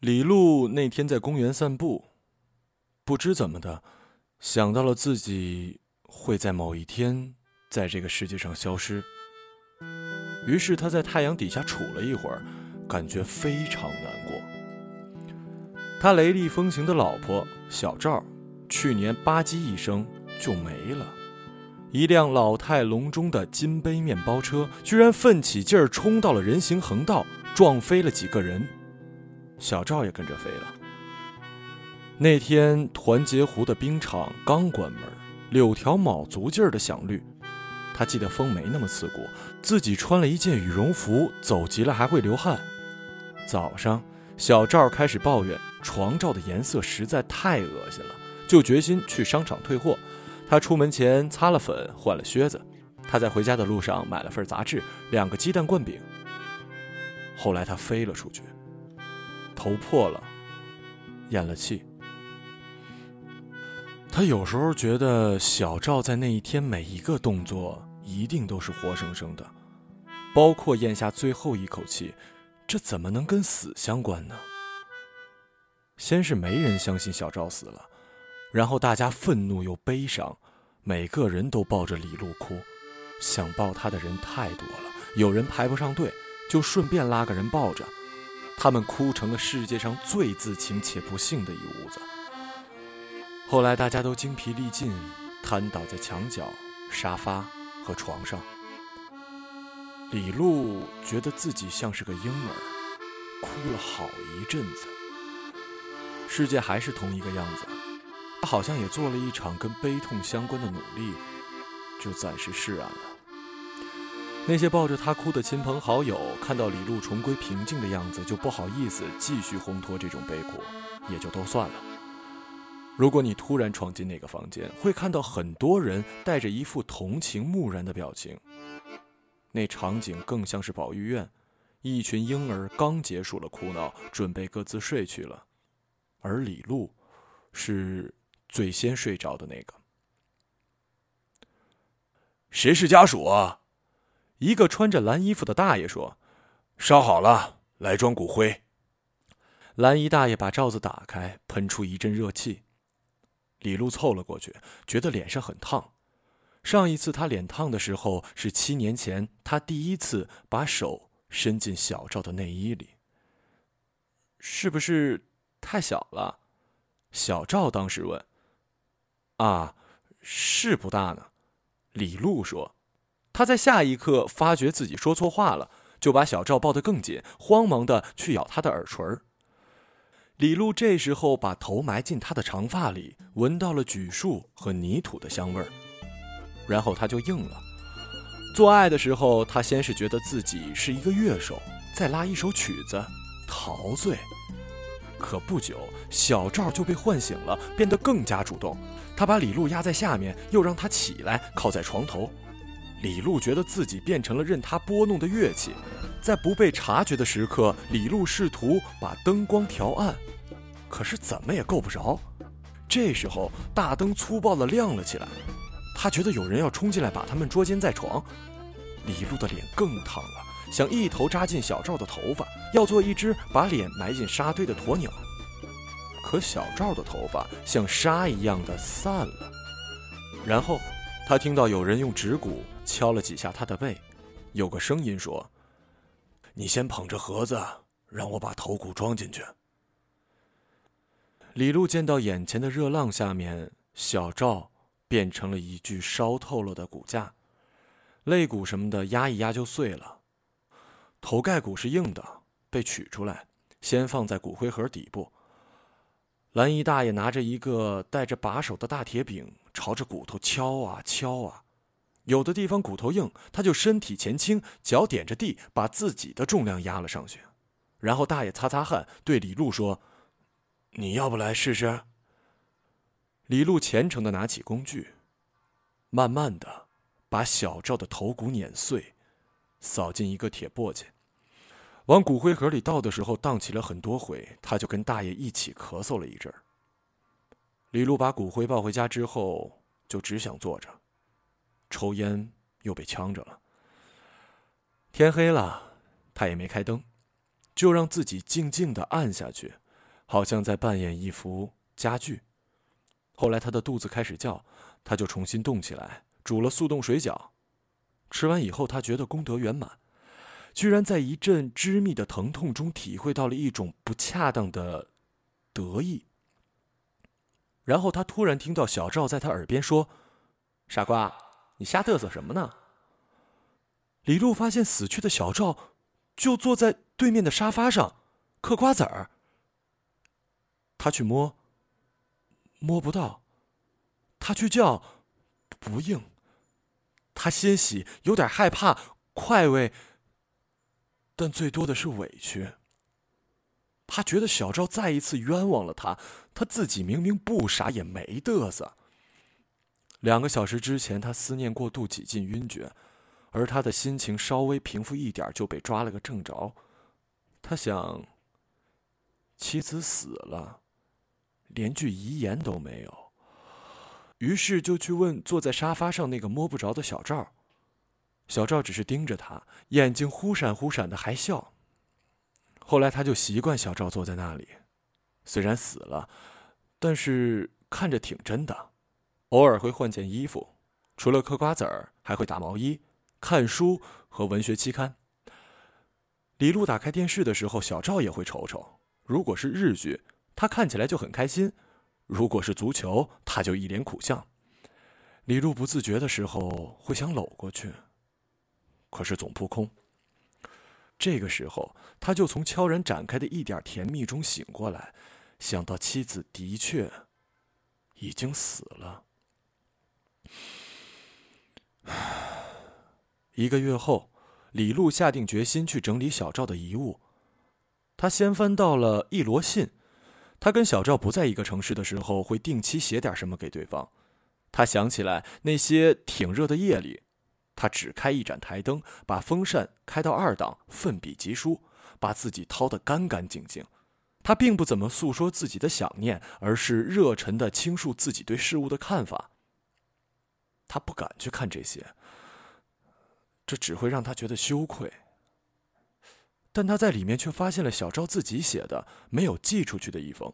李璐那天在公园散步，不知怎么的，想到了自己会在某一天在这个世界上消失。于是他在太阳底下杵了一会儿，感觉非常难过。他雷厉风行的老婆小赵，去年吧唧一声就没了。一辆老态龙钟的金杯面包车，居然奋起劲儿冲到了人行横道，撞飞了几个人。小赵也跟着飞了。那天团结湖的冰场刚关门，柳条卯足劲儿的响绿。他记得风没那么刺骨，自己穿了一件羽绒服，走急了还会流汗。早上，小赵开始抱怨床罩的颜色实在太恶心了，就决心去商场退货。他出门前擦了粉，换了靴子。他在回家的路上买了份杂志，两个鸡蛋灌饼。后来他飞了出去。头破了，咽了气。他有时候觉得小赵在那一天每一个动作一定都是活生生的，包括咽下最后一口气，这怎么能跟死相关呢？先是没人相信小赵死了，然后大家愤怒又悲伤，每个人都抱着李璐哭，想抱他的人太多了，有人排不上队，就顺便拉个人抱着。他们哭成了世界上最自情且不幸的一屋子。后来大家都精疲力尽，瘫倒在墙角、沙发和床上。李璐觉得自己像是个婴儿，哭了好一阵子。世界还是同一个样子，他好像也做了一场跟悲痛相关的努力，就暂时释然了。那些抱着他哭的亲朋好友，看到李璐重归平静的样子，就不好意思继续烘托这种悲苦，也就都算了。如果你突然闯进那个房间，会看到很多人带着一副同情木然的表情。那场景更像是保育院，一群婴儿刚结束了哭闹，准备各自睡去了，而李璐是最先睡着的那个。谁是家属啊？一个穿着蓝衣服的大爷说：“烧好了，来装骨灰。”蓝衣大爷把罩子打开，喷出一阵热气。李璐凑了过去，觉得脸上很烫。上一次他脸烫的时候是七年前，他第一次把手伸进小赵的内衣里。是不是太小了？小赵当时问。“啊，是不大呢。”李璐说。他在下一刻发觉自己说错话了，就把小赵抱得更紧，慌忙的去咬他的耳垂。李璐这时候把头埋进他的长发里，闻到了榉树和泥土的香味儿，然后他就硬了。做爱的时候，他先是觉得自己是一个乐手，在拉一首曲子，陶醉。可不久，小赵就被唤醒了，变得更加主动。他把李璐压在下面，又让他起来，靠在床头。李璐觉得自己变成了任他拨弄的乐器，在不被察觉的时刻，李璐试图把灯光调暗，可是怎么也够不着。这时候，大灯粗暴地亮了起来，他觉得有人要冲进来把他们捉奸在床。李璐的脸更烫了，想一头扎进小赵的头发，要做一只把脸埋进沙堆的鸵鸟。可小赵的头发像沙一样的散了，然后他听到有人用指骨。敲了几下他的背，有个声音说：“你先捧着盒子，让我把头骨装进去。”李璐见到眼前的热浪下面，小赵变成了一具烧透了的骨架，肋骨什么的压一压就碎了，头盖骨是硬的，被取出来，先放在骨灰盒底部。蓝衣大爷拿着一个带着把手的大铁柄，朝着骨头敲啊敲啊。有的地方骨头硬，他就身体前倾，脚点着地，把自己的重量压了上去。然后大爷擦擦汗，对李璐说：“你要不来试试？”李璐虔诚的拿起工具，慢慢的把小赵的头骨碾碎，扫进一个铁簸箕，往骨灰盒里倒的时候荡起了很多灰，他就跟大爷一起咳嗽了一阵儿。李璐把骨灰抱回家之后，就只想坐着。抽烟又被呛着了。天黑了，他也没开灯，就让自己静静的按下去，好像在扮演一幅家具。后来他的肚子开始叫，他就重新动起来，煮了速冻水饺。吃完以后，他觉得功德圆满，居然在一阵织密的疼痛中体会到了一种不恰当的得意。然后他突然听到小赵在他耳边说：“傻瓜，你瞎嘚瑟什么呢？”李璐发现死去的小赵就坐在对面的沙发上嗑瓜子儿。他去摸，摸不到；他去叫，不应。他欣喜，有点害怕，快慰，但最多的是委屈。他觉得小赵再一次冤枉了他，他自己明明不傻，也没嘚瑟。两个小时之前，他思念过度，几近晕厥，而他的心情稍微平复一点，就被抓了个正着。他想，妻子死了，连句遗言都没有。于是就去问坐在沙发上那个摸不着的小赵。小赵只是盯着他，眼睛忽闪忽闪的，还笑。后来他就习惯小赵坐在那里，虽然死了，但是看着挺真的。偶尔会换件衣服，除了嗑瓜子儿，还会打毛衣、看书和文学期刊。李璐打开电视的时候，小赵也会瞅瞅。如果是日剧，他看起来就很开心。如果是足球，他就一脸苦相。李璐不自觉的时候会想搂过去，可是总扑空。这个时候，他就从悄然展开的一点甜蜜中醒过来，想到妻子的确已经死了。一个月后，李璐下定决心去整理小赵的遗物。他先翻到了一摞信。他跟小赵不在一个城市的时候，会定期写点什么给对方。他想起来那些挺热的夜里，他只开一盏台灯，把风扇开到二档，奋笔疾书，把自己掏得干干净净。他并不怎么诉说自己的想念，而是热忱地倾诉自己对事物的看法。他不敢去看这些，这只会让他觉得羞愧。但他在里面却发现了小赵自己写的、没有寄出去的一封。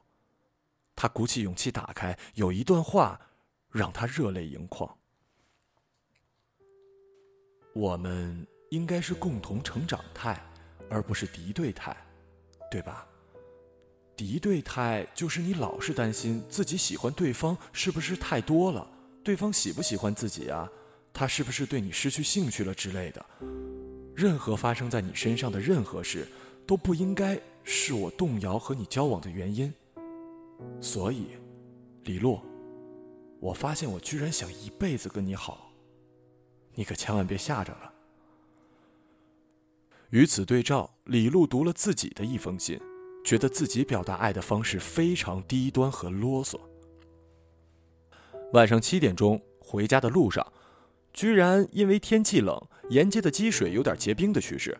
他鼓起勇气打开，有一段话让他热泪盈眶：“我们应该是共同成长态，而不是敌对态，对吧？敌对态就是你老是担心自己喜欢对方是不是太多了，对方喜不喜欢自己啊？他是不是对你失去兴趣了之类的。”任何发生在你身上的任何事，都不应该是我动摇和你交往的原因。所以，李洛，我发现我居然想一辈子跟你好，你可千万别吓着了。与此对照，李璐读了自己的一封信，觉得自己表达爱的方式非常低端和啰嗦。晚上七点钟回家的路上。居然因为天气冷，沿街的积水有点结冰的趋势。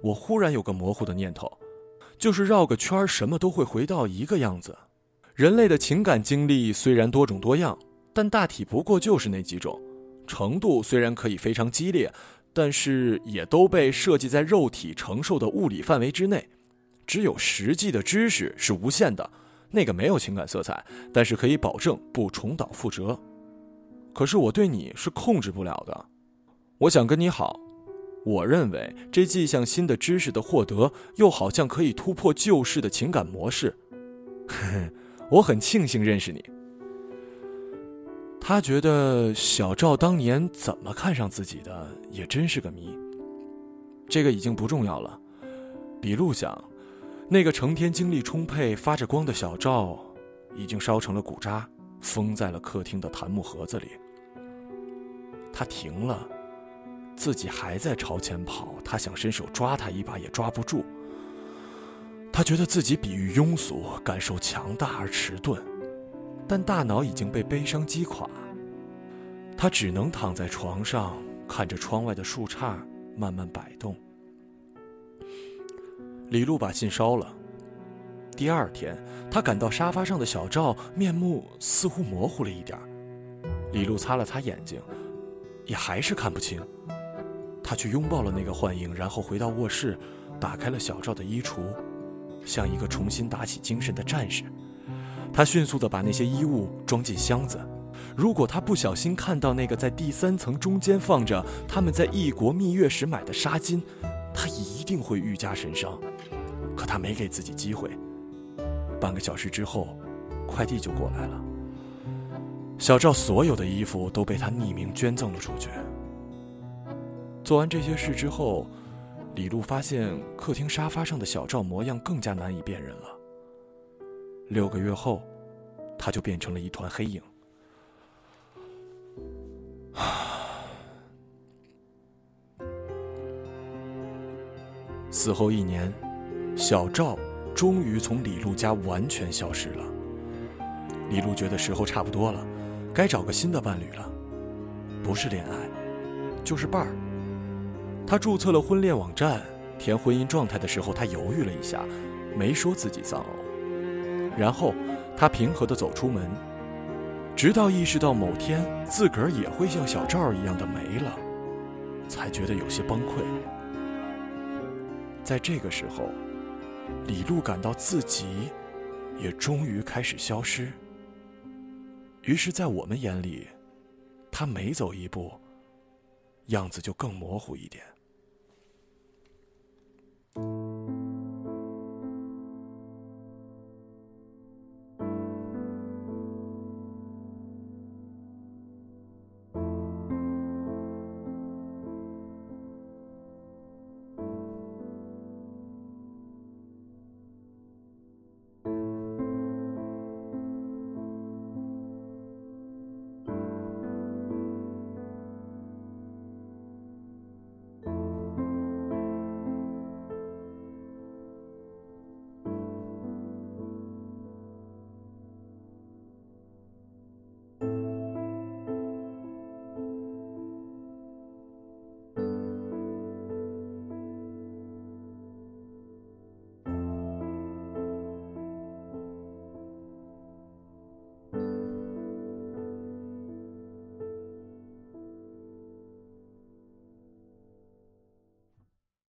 我忽然有个模糊的念头，就是绕个圈什么都会回到一个样子。人类的情感经历虽然多种多样，但大体不过就是那几种。程度虽然可以非常激烈，但是也都被设计在肉体承受的物理范围之内。只有实际的知识是无限的，那个没有情感色彩，但是可以保证不重蹈覆辙。可是我对你是控制不了的，我想跟你好，我认为这既像新的知识的获得，又好像可以突破旧式的情感模式。我很庆幸认识你。他觉得小赵当年怎么看上自己的，也真是个谜。这个已经不重要了。笔录想，那个成天精力充沛、发着光的小赵，已经烧成了骨渣，封在了客厅的檀木盒子里。他停了，自己还在朝前跑。他想伸手抓他一把，也抓不住。他觉得自己比喻庸俗，感受强大而迟钝，但大脑已经被悲伤击垮。他只能躺在床上，看着窗外的树杈慢慢摆动。李璐把信烧了。第二天，他感到沙发上的小赵面目似乎模糊了一点。李璐擦了擦眼睛。也还是看不清。他去拥抱了那个幻影，然后回到卧室，打开了小赵的衣橱，像一个重新打起精神的战士。他迅速地把那些衣物装进箱子。如果他不小心看到那个在第三层中间放着他们在异国蜜月时买的纱巾，他一定会愈加神伤。可他没给自己机会。半个小时之后，快递就过来了。小赵所有的衣服都被他匿名捐赠了出去。做完这些事之后，李璐发现客厅沙发上的小赵模样更加难以辨认了。六个月后，他就变成了一团黑影。死后一年，小赵终于从李璐家完全消失了。李璐觉得时候差不多了，该找个新的伴侣了，不是恋爱，就是伴儿。他注册了婚恋网站，填婚姻状态的时候，他犹豫了一下，没说自己丧偶。然后他平和地走出门，直到意识到某天自个儿也会像小赵一样的没了，才觉得有些崩溃。在这个时候，李璐感到自己也终于开始消失。于是，在我们眼里，他每走一步，样子就更模糊一点。